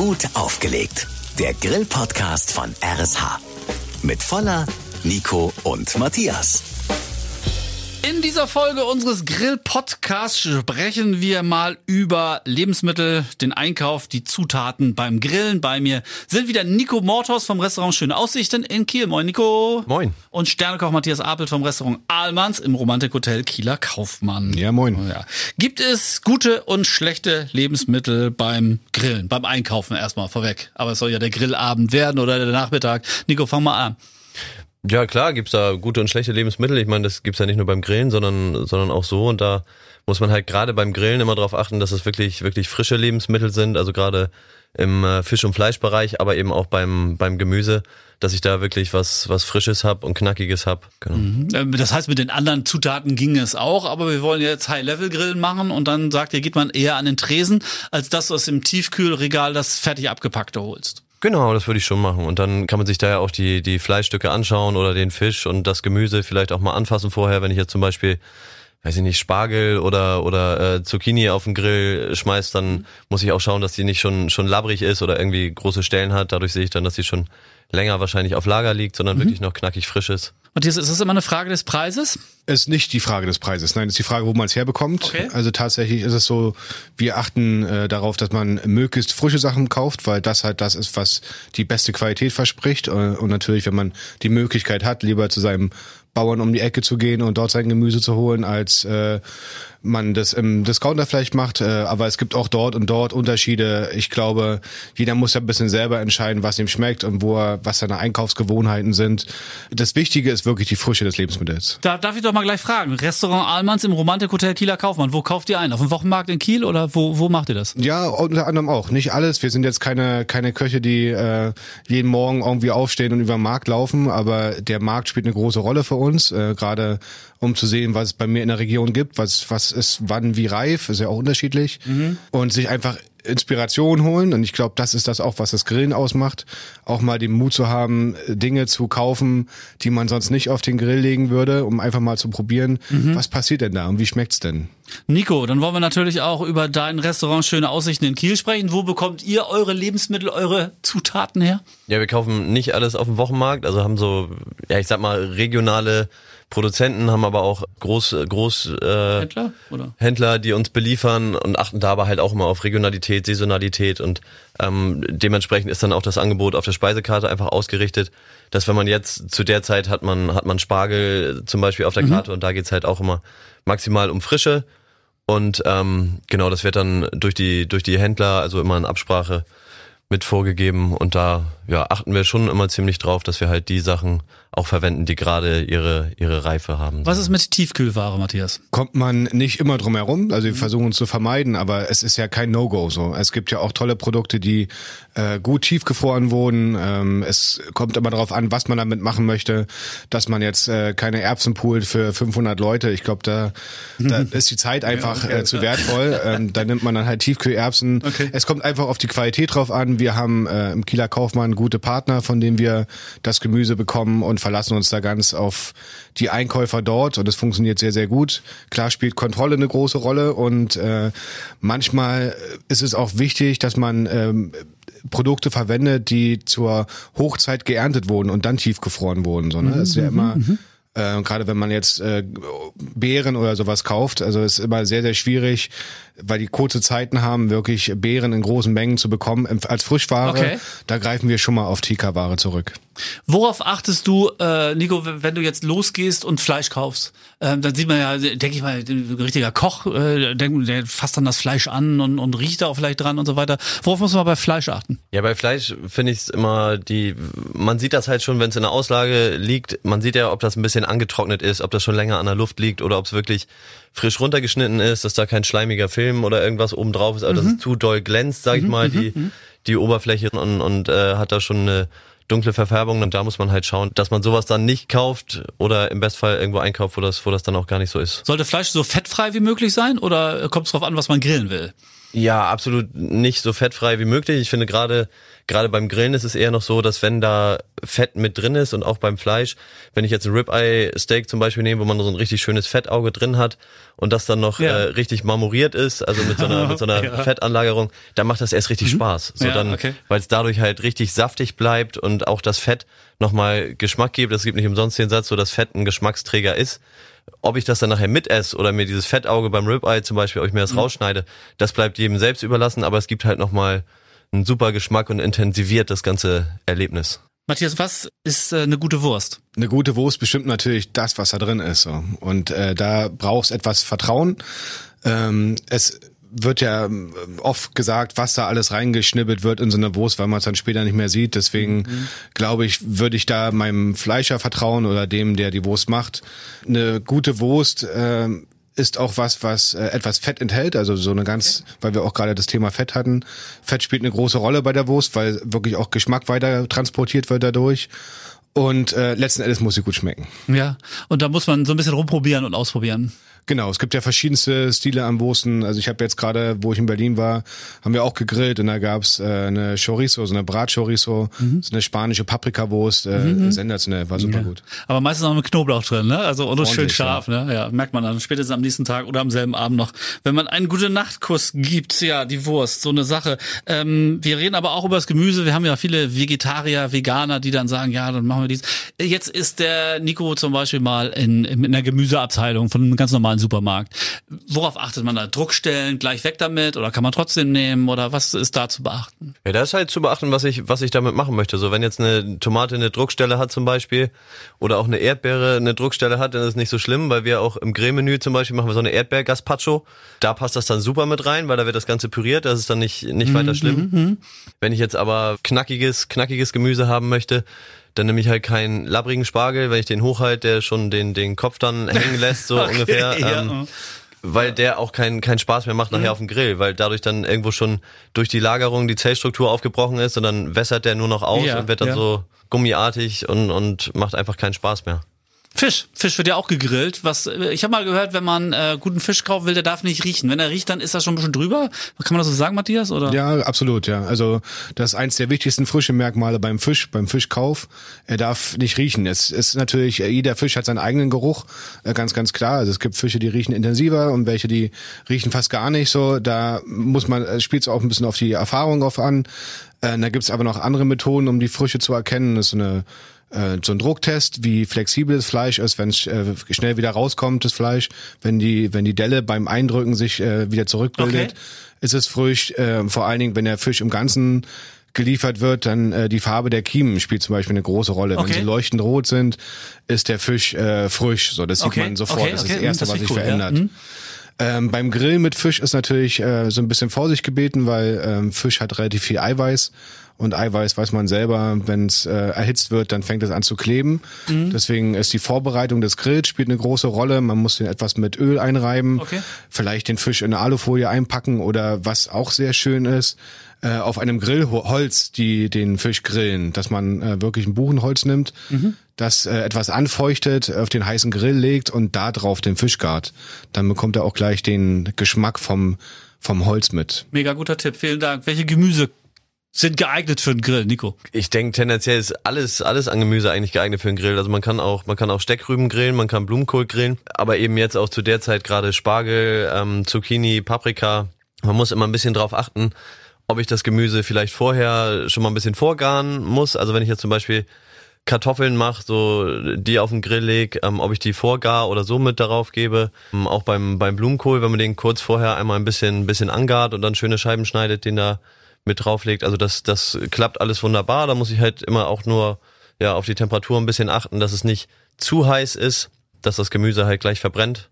Gut aufgelegt. Der Grill-Podcast von RSH. Mit Voller, Nico und Matthias. In dieser Folge unseres Grill-Podcasts sprechen wir mal über Lebensmittel, den Einkauf, die Zutaten beim Grillen. Bei mir sind wieder Nico Mortos vom Restaurant Schöne Aussichten in Kiel. Moin Nico. Moin. Und Sternekoch Matthias Apelt vom Restaurant Ahlmanns im Romantikhotel Kieler Kaufmann. Ja, moin. Ja. Gibt es gute und schlechte Lebensmittel beim Grillen, beim Einkaufen erstmal vorweg? Aber es soll ja der Grillabend werden oder der Nachmittag. Nico, fang mal an. Ja, klar, gibt's da gute und schlechte Lebensmittel. Ich meine, das gibt's ja nicht nur beim Grillen, sondern, sondern auch so. Und da muss man halt gerade beim Grillen immer darauf achten, dass es wirklich, wirklich frische Lebensmittel sind. Also gerade im äh, Fisch- und Fleischbereich, aber eben auch beim, beim Gemüse, dass ich da wirklich was, was Frisches hab und Knackiges hab. Genau. Ähm, Das heißt, mit den anderen Zutaten ging es auch, aber wir wollen jetzt High-Level-Grillen machen und dann sagt ihr, geht man eher an den Tresen, als das aus dem Tiefkühlregal das fertig abgepackte holst. Genau, das würde ich schon machen. Und dann kann man sich da ja auch die, die Fleischstücke anschauen oder den Fisch und das Gemüse vielleicht auch mal anfassen vorher, wenn ich jetzt zum Beispiel weiß ich nicht, Spargel oder oder äh, Zucchini auf den Grill schmeißt, dann muss ich auch schauen, dass die nicht schon schon labbrig ist oder irgendwie große Stellen hat. Dadurch sehe ich dann, dass die schon länger wahrscheinlich auf Lager liegt, sondern wirklich noch knackig frisch ist. Matthias, ist das immer eine Frage des Preises? ist nicht die Frage des Preises. Nein, es ist die Frage, wo man es herbekommt. Okay. Also tatsächlich ist es so, wir achten äh, darauf, dass man möglichst frische Sachen kauft, weil das halt das ist, was die beste Qualität verspricht. Äh, Und natürlich, wenn man die Möglichkeit hat, lieber zu seinem Bauern um die Ecke zu gehen und dort sein Gemüse zu holen, als äh, man das im Discounter vielleicht macht. Äh, aber es gibt auch dort und dort Unterschiede. Ich glaube, jeder muss ja ein bisschen selber entscheiden, was ihm schmeckt und wo er, was seine Einkaufsgewohnheiten sind. Das Wichtige ist wirklich die Frische des Lebensmittels. Da darf ich doch mal gleich fragen. Restaurant Ahlmanns im Romantikhotel Kieler Kaufmann. Wo kauft ihr ein? Auf dem Wochenmarkt in Kiel oder wo, wo macht ihr das? Ja, unter anderem auch. Nicht alles. Wir sind jetzt keine, keine Köche, die äh, jeden Morgen irgendwie aufstehen und über den Markt laufen, aber der Markt spielt eine große Rolle für uns, äh, gerade um zu sehen, was es bei mir in der Region gibt, was, was ist wann wie reif, ist ja auch unterschiedlich. Und sich einfach Inspiration holen und ich glaube, das ist das auch, was das Grillen ausmacht, auch mal den Mut zu haben, Dinge zu kaufen, die man sonst nicht auf den Grill legen würde, um einfach mal zu probieren, was passiert denn da und wie schmeckt's denn? Nico, dann wollen wir natürlich auch über dein Restaurant Schöne Aussichten in Kiel sprechen. Wo bekommt ihr eure Lebensmittel, eure Zutaten her? Ja, wir kaufen nicht alles auf dem Wochenmarkt, also haben so, ja, ich sag mal, regionale Produzenten, haben aber auch Groß, Groß äh, Händler, oder? Händler, die uns beliefern und achten dabei halt auch immer auf Regionalität, Saisonalität und ähm, dementsprechend ist dann auch das Angebot auf der Speisekarte einfach ausgerichtet, dass wenn man jetzt zu der Zeit hat man hat man Spargel zum Beispiel auf der Karte und da geht's halt auch immer maximal um Frische und ähm, genau das wird dann durch die durch die Händler also immer in Absprache mit vorgegeben. Und da ja, achten wir schon immer ziemlich drauf, dass wir halt die Sachen auch verwenden, die gerade ihre ihre Reife haben. Was ist mit Tiefkühlware, Matthias? kommt man nicht immer drum herum. Also wir versuchen es zu vermeiden, aber es ist ja kein No-Go so. Es gibt ja auch tolle Produkte, die äh, gut tiefgefroren wurden. Ähm, es kommt immer darauf an, was man damit machen möchte. Dass man jetzt äh, keine Erbsen poolt für 500 Leute. Ich glaube, da, da ist die Zeit einfach äh, zu wertvoll. Ähm, da nimmt man dann halt Tiefkühlerbsen. Okay. Es kommt einfach auf die Qualität drauf an. Wir haben äh, im Kieler Kaufmann gute Partner, von denen wir das Gemüse bekommen und verlassen uns da ganz auf die Einkäufer dort und es funktioniert sehr, sehr gut. Klar spielt Kontrolle eine große Rolle und äh, manchmal ist es auch wichtig, dass man ähm, Produkte verwendet, die zur Hochzeit geerntet wurden und dann tiefgefroren wurden. So, ne? Das ist ja immer äh, gerade wenn man jetzt äh, Beeren oder sowas kauft, also es ist immer sehr, sehr schwierig, weil die kurze Zeiten haben, wirklich Beeren in großen Mengen zu bekommen als Frischware. Okay. Da greifen wir schon mal auf Tika-Ware zurück. Worauf achtest du, äh, Nico, wenn du jetzt losgehst und Fleisch kaufst? Ähm, dann sieht man ja, denke ich mal, ein richtiger Koch, äh, der, der fasst dann das Fleisch an und, und riecht da auch vielleicht dran und so weiter. Worauf muss man bei Fleisch achten? Ja, bei Fleisch finde ich es immer die, man sieht das halt schon, wenn es in der Auslage liegt. Man sieht ja, ob das ein bisschen angetrocknet ist, ob das schon länger an der Luft liegt oder ob es wirklich frisch runtergeschnitten ist, dass da kein schleimiger Film oder irgendwas oben drauf ist, also dass es zu doll glänzt, sag ich mal, die, die Oberfläche und, und äh, hat da schon eine dunkle Verfärbung und da muss man halt schauen, dass man sowas dann nicht kauft oder im Bestfall irgendwo einkauft, wo das, wo das dann auch gar nicht so ist. Sollte Fleisch so fettfrei wie möglich sein oder kommt es darauf an, was man grillen will? Ja, absolut nicht so fettfrei wie möglich. Ich finde gerade gerade beim Grillen ist es eher noch so, dass wenn da Fett mit drin ist und auch beim Fleisch, wenn ich jetzt ein Ribeye Steak zum Beispiel nehme, wo man so ein richtig schönes Fettauge drin hat und das dann noch Ja. äh, richtig marmoriert ist, also mit so einer, mit so einer Ja. Fettanlagerung, dann macht das erst richtig Spaß. So Ja, dann, okay. weil es dadurch halt richtig saftig bleibt und auch das Fett nochmal Geschmack gibt. Es gibt nicht umsonst den Satz, so dass Fett ein Geschmacksträger ist. Ob ich das dann nachher mitesse oder mir dieses Fettauge beim Ribeye zum Beispiel, ob ich mir Mhm. das rausschneide, das bleibt jedem selbst überlassen, aber es gibt halt nochmal einen super Geschmack und intensiviert das ganze Erlebnis. Matthias, was ist äh, eine gute Wurst? Eine gute Wurst bestimmt natürlich das, was da drin ist. So. Und äh, da brauchst etwas Vertrauen. Ähm, es wird ja ähm, oft gesagt, was da alles reingeschnibbelt wird in so eine Wurst, weil man es dann später nicht mehr sieht. Deswegen glaube ich, würde ich da meinem Fleischer vertrauen oder dem, der die Wurst macht. Eine gute Wurst ähm, ist auch was, was äh, etwas Fett enthält, also so eine ganz, weil wir auch gerade das Thema Fett hatten. Fett spielt eine große Rolle bei der Wurst, weil wirklich auch Geschmack weiter transportiert wird dadurch. Und äh, letzten Endes muss sie gut schmecken. Ja, und da muss man so ein bisschen rumprobieren und ausprobieren. Genau, es gibt ja verschiedenste Stile am Wursten. Also ich habe jetzt gerade, wo ich in Berlin war, haben wir auch gegrillt und da gab's äh, eine Chorizo, so eine Bratchorizo, so eine spanische Paprikawurst, äh, sensationell, war super gut. Aber meistens noch mit Knoblauch drin, ne? Also und schön scharf, ne? Ja, merkt man dann spätestens am nächsten Tag oder am selben Abend noch. Wenn man einen gute Nachtkuss gibt, ja, die Wurst, so eine Sache. Ähm, wir reden aber auch über das Gemüse. Wir haben ja viele Vegetarier, Veganer, die dann sagen, ja, dann machen wir dies. Jetzt ist der Nico zum Beispiel mal in, in einer Gemüseabteilung von einem ganz normalen Supermarkt. Worauf achtet man da? Druckstellen, gleich weg damit oder kann man trotzdem nehmen oder was ist da zu beachten? Ja, da ist halt zu beachten, was ich, was ich damit machen möchte. So, wenn jetzt eine Tomate eine Druckstelle hat zum Beispiel oder auch eine Erdbeere eine Druckstelle hat, dann ist es nicht so schlimm, weil wir auch im Grillmenü zum Beispiel machen wir so eine Erdbeer-Gazpacho. Da passt das dann super mit rein, weil da wird das Ganze püriert, das ist dann nicht, nicht weiter schlimm. Wenn ich jetzt aber knackiges, knackiges Gemüse haben möchte, dann nehme ich halt keinen labbrigen Spargel, wenn ich den hochhalte, der schon den, den Kopf dann hängen lässt, so Okay, ungefähr. ja. Ähm, weil der auch keinen keinen Spaß mehr macht nachher auf dem Grill, weil dadurch dann irgendwo schon durch die Lagerung die Zellstruktur aufgebrochen ist und dann wässert der nur noch aus Ja, und wird dann ja. so gummiartig und, und macht einfach keinen Spaß mehr. Fisch. Fisch wird ja auch gegrillt. Was äh, ich habe mal gehört, wenn man äh, guten Fisch kaufen will, der darf nicht riechen. Wenn er riecht, dann ist das schon ein bisschen drüber. Kann man das so sagen, Matthias? Oder? Ja, absolut, ja. Also das ist eins der wichtigsten frische Merkmale beim Fisch, beim Fischkauf. Er darf nicht riechen. Es ist natürlich, äh, jeder Fisch hat seinen eigenen Geruch, äh, ganz, ganz klar. Also es gibt Fische, die riechen intensiver und welche, die riechen fast gar nicht so. Da muss man, spielt es auch ein bisschen auf die Erfahrung drauf an. Äh, da gibt's aber noch andere Methoden, um die Frische zu erkennen. Das ist so eine äh, so ein Drucktest, wie flexibel das Fleisch ist, wenn es äh, schnell wieder rauskommt, das Fleisch, wenn die, wenn die Delle beim Eindrücken sich äh, wieder zurückbildet, Okay. ist es frisch. Äh, vor allen Dingen, wenn der Fisch im Ganzen geliefert wird, dann äh, die Farbe der Kiemen spielt zum Beispiel eine große Rolle. Okay. Wenn sie leuchtend rot sind, ist der Fisch äh, frisch. So, das sieht Okay, man sofort. das ist das Erste, das was sich ich cool, ja. verändert. Ähm, beim Grillen mit Fisch ist natürlich äh, so ein bisschen Vorsicht gebeten, weil ähm, Fisch hat relativ viel Eiweiß und Eiweiß weiß man selber, wenn es äh, erhitzt wird, dann fängt es an zu kleben. Mhm. Deswegen ist die Vorbereitung des Grills spielt eine große Rolle. Man muss den etwas mit Öl einreiben, Okay. vielleicht den Fisch in eine Alufolie einpacken oder was auch sehr schön ist, äh, auf einem Grillholz die den Fisch grillen, dass man äh, wirklich ein Buchenholz nimmt, das äh, etwas anfeuchtet, auf den heißen Grill legt und da drauf den Fisch gart. Dann bekommt er auch gleich den Geschmack vom vom Holz mit. Mega guter Tipp. Vielen Dank. Welche Gemüse sind geeignet für den Grill, Nico? Ich denke, tendenziell ist alles, alles an Gemüse eigentlich geeignet für einen Grill. Also man kann auch, man kann auch Steckrüben grillen, man kann Blumenkohl grillen, aber eben jetzt auch zu der Zeit gerade Spargel, ähm, Zucchini, Paprika. Man muss immer ein bisschen drauf achten, ob ich das Gemüse vielleicht vorher schon mal ein bisschen vorgaren muss. Also wenn ich jetzt zum Beispiel Kartoffeln mache, so die auf den Grill leg, ähm, ob ich die vorgar oder so mit darauf gebe. Ähm, auch beim, beim Blumenkohl, wenn man den kurz vorher einmal ein bisschen, bisschen angart und dann schöne Scheiben schneidet, den da mit drauflegt. Also das, das klappt alles wunderbar. Da muss ich halt immer auch nur ja, auf die Temperatur ein bisschen achten, dass es nicht zu heiß ist, dass das Gemüse halt gleich verbrennt.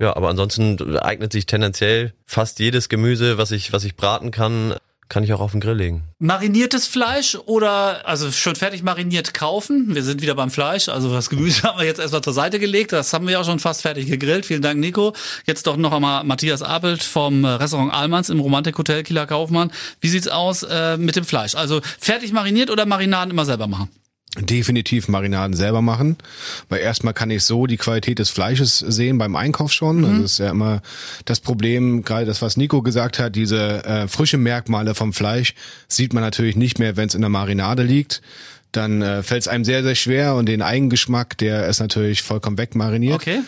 Ja, aber ansonsten eignet sich tendenziell fast jedes Gemüse, was ich, was ich braten kann, kann ich auch auf den Grill legen. Mariniertes Fleisch oder also schon fertig mariniert kaufen? Wir sind wieder beim Fleisch, also das Gemüse haben wir jetzt erstmal zur Seite gelegt. Das haben wir auch schon fast fertig gegrillt. Vielen Dank, Nico. Jetzt doch noch einmal Matthias Apelt vom Restaurant Almans im Romantik-Hotel Kieler Kaufmann. Wie sieht's aus äh, mit dem Fleisch? Also fertig mariniert oder Marinaden immer selber machen? Definitiv Marinaden selber machen, weil erstmal kann ich so die Qualität des Fleisches sehen beim Einkauf schon. Also das ist ja immer das Problem, gerade das, was Nico gesagt hat, diese äh, frische Merkmale vom Fleisch sieht man natürlich nicht mehr, wenn es in der Marinade liegt. Dann äh, fällt es einem sehr, sehr schwer und den Eigengeschmack, der ist natürlich vollkommen wegmariniert. Okay.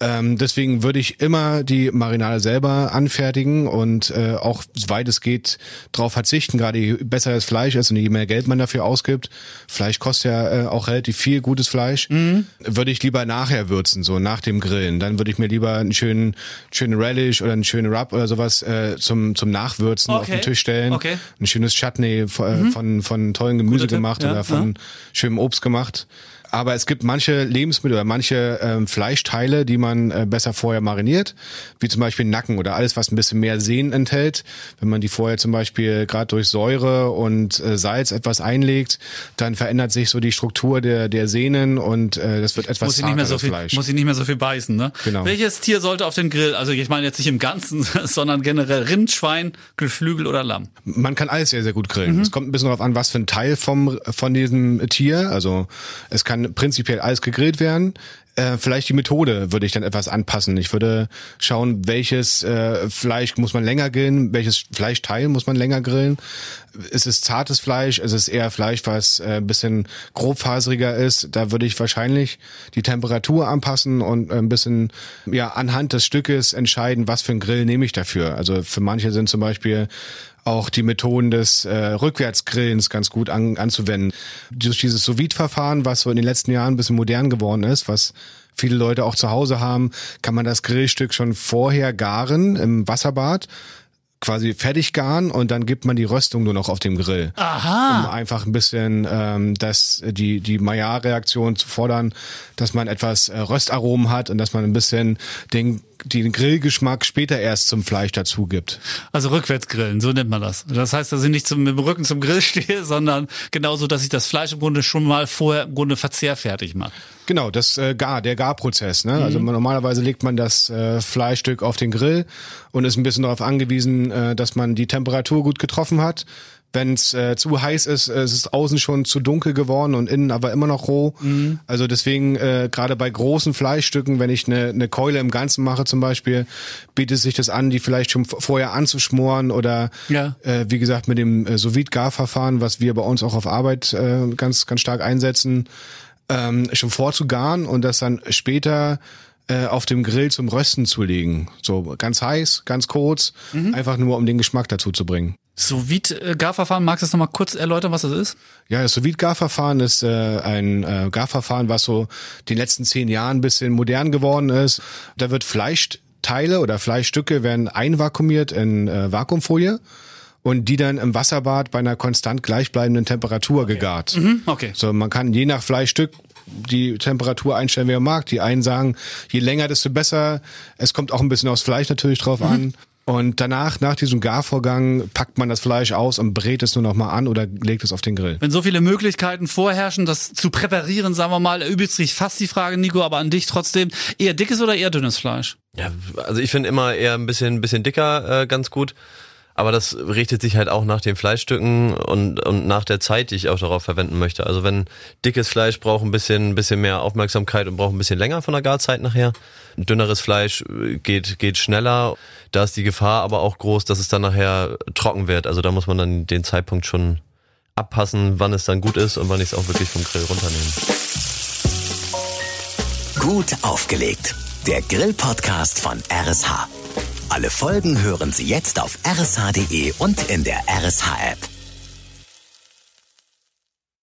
Ähm, deswegen würde ich immer die Marinade selber anfertigen und äh, auch soweit es geht darauf verzichten, gerade je besser das Fleisch ist und je mehr Geld man dafür ausgibt. Fleisch kostet ja äh, auch relativ viel gutes Fleisch. Mhm. Würde ich lieber nachher würzen, so nach dem Grillen. Dann würde ich mir lieber einen schönen, schönen Relish oder einen schönen Rub oder sowas äh, zum, zum Nachwürzen auf Okay. den Tisch stellen. Okay. Mhm. Ein schönes Chutney von, von, von tollen Gemüse Guter Tipp, gemacht ja, oder von schönem Obst gemacht. Aber es gibt manche Lebensmittel oder manche ähm, Fleischteile, die man äh, besser vorher mariniert, wie zum Beispiel Nacken oder alles, was ein bisschen mehr Sehnen enthält. Wenn man die vorher zum Beispiel gerade durch Säure und äh, Salz etwas einlegt, dann verändert sich so die Struktur der, der Sehnen und äh, das wird etwas Muss ich nicht mehr so viel, Fleisch. muss ich nicht mehr so viel beißen, ne? Genau. Welches Tier sollte auf den Grill? Also ich meine jetzt nicht im Ganzen, sondern generell Rind, Schwein, Geflügel oder Lamm. Man kann alles sehr, sehr gut Mhm. grillen. Es kommt ein bisschen darauf an, was für ein Teil vom, von diesem Tier. Also es kann prinzipiell alles gegrillt werden. Äh, vielleicht die Methode würde ich dann etwas anpassen. Ich würde schauen, welches äh, Fleisch muss man länger grillen, welches Fleischteil muss man länger grillen. Ist es zartes Fleisch? Ist es eher Fleisch, was äh, bisschen grobfaseriger ist? Da würde ich wahrscheinlich die Temperatur anpassen und ein bisschen ja anhand des Stückes entscheiden, was für ein Grill nehme ich dafür. Also für manche sind zum Beispiel auch die Methoden des äh, Rückwärtsgrillens ganz gut an, anzuwenden. Durch dieses sous verfahren was so in den letzten Jahren ein bisschen modern geworden ist, was viele Leute auch zu Hause haben, kann man das Grillstück schon vorher garen im Wasserbad quasi fertig garen und dann gibt man die Röstung nur noch auf dem Grill. Aha. Um einfach ein bisschen ähm, das, die, die Maillard-Reaktion zu fordern, dass man etwas äh, Röstaromen hat und dass man ein bisschen den, den Grillgeschmack später erst zum Fleisch dazu gibt. Also rückwärts grillen, so nennt man das. Das heißt, dass ich nicht zum, mit dem Rücken zum Grill stehe, sondern genauso, dass ich das Fleisch im Grunde schon mal vorher im Grunde verzehrfertig mache. Genau, das äh, Gar, der Garprozess. Ne? Also man, normalerweise legt man das äh, Fleischstück auf den Grill und ist ein bisschen darauf angewiesen, äh, dass man die Temperatur gut getroffen hat. Wenn es äh, zu heiß ist, äh, es ist außen schon zu dunkel geworden und innen aber immer noch roh. Also deswegen äh, gerade bei großen Fleischstücken, wenn ich eine ne Keule im Ganzen mache zum Beispiel, bietet sich das an, die vielleicht schon vorher anzuschmoren oder Ja. äh, wie gesagt mit dem äh, sous garverfahren was wir bei uns auch auf Arbeit äh, ganz ganz stark einsetzen, ähm, schon vorzugaren und das dann später äh, auf dem Grill zum Rösten zu legen. So ganz heiß, ganz kurz, einfach nur um den Geschmack dazu zu bringen. Sous Garverfahren, magst du das nochmal kurz erläutern, was das ist? Ja, das sous garverfahren ist äh, ein äh, Garverfahren, was so den letzten zehn Jahren ein bisschen modern geworden ist. Da wird Fleischteile oder Fleischstücke werden einvakuumiert in äh, Vakuumfolie und die dann im Wasserbad bei einer konstant gleichbleibenden Temperatur gegart. Hm, okay. So, man kann je nach Fleischstück die Temperatur einstellen, wie man mag. Die einen sagen, je länger, desto besser. Es kommt auch ein bisschen aufs Fleisch natürlich drauf an. Und danach, nach diesem Garvorgang, packt man das Fleisch aus und brät es nur noch mal an oder legt es auf den Grill. Wenn so viele Möglichkeiten vorherrschen, das zu präparieren, sagen wir mal, übrigens sich fast die Frage, Nico, aber an dich trotzdem, eher dickes oder eher dünnes Fleisch? Ja, also ich finde immer eher ein bisschen, bisschen dicker äh, ganz gut. Aber das richtet sich halt auch nach den Fleischstücken und, und nach der Zeit, die ich auch darauf verwenden möchte. Also wenn dickes Fleisch braucht ein bisschen, ein bisschen mehr Aufmerksamkeit und braucht ein bisschen länger von der Garzeit nachher. Dünneres Fleisch äh, geht, geht schneller. Da ist die Gefahr aber auch groß, dass es dann nachher trocken wird. Also da muss man dann den Zeitpunkt schon abpassen, wann es dann gut ist und wann ich es auch wirklich vom Grill runternehme. Gut aufgelegt. Der Grill-Podcast von RSH. Alle Folgen hören Sie jetzt auf rsh.de und in der RSH-App.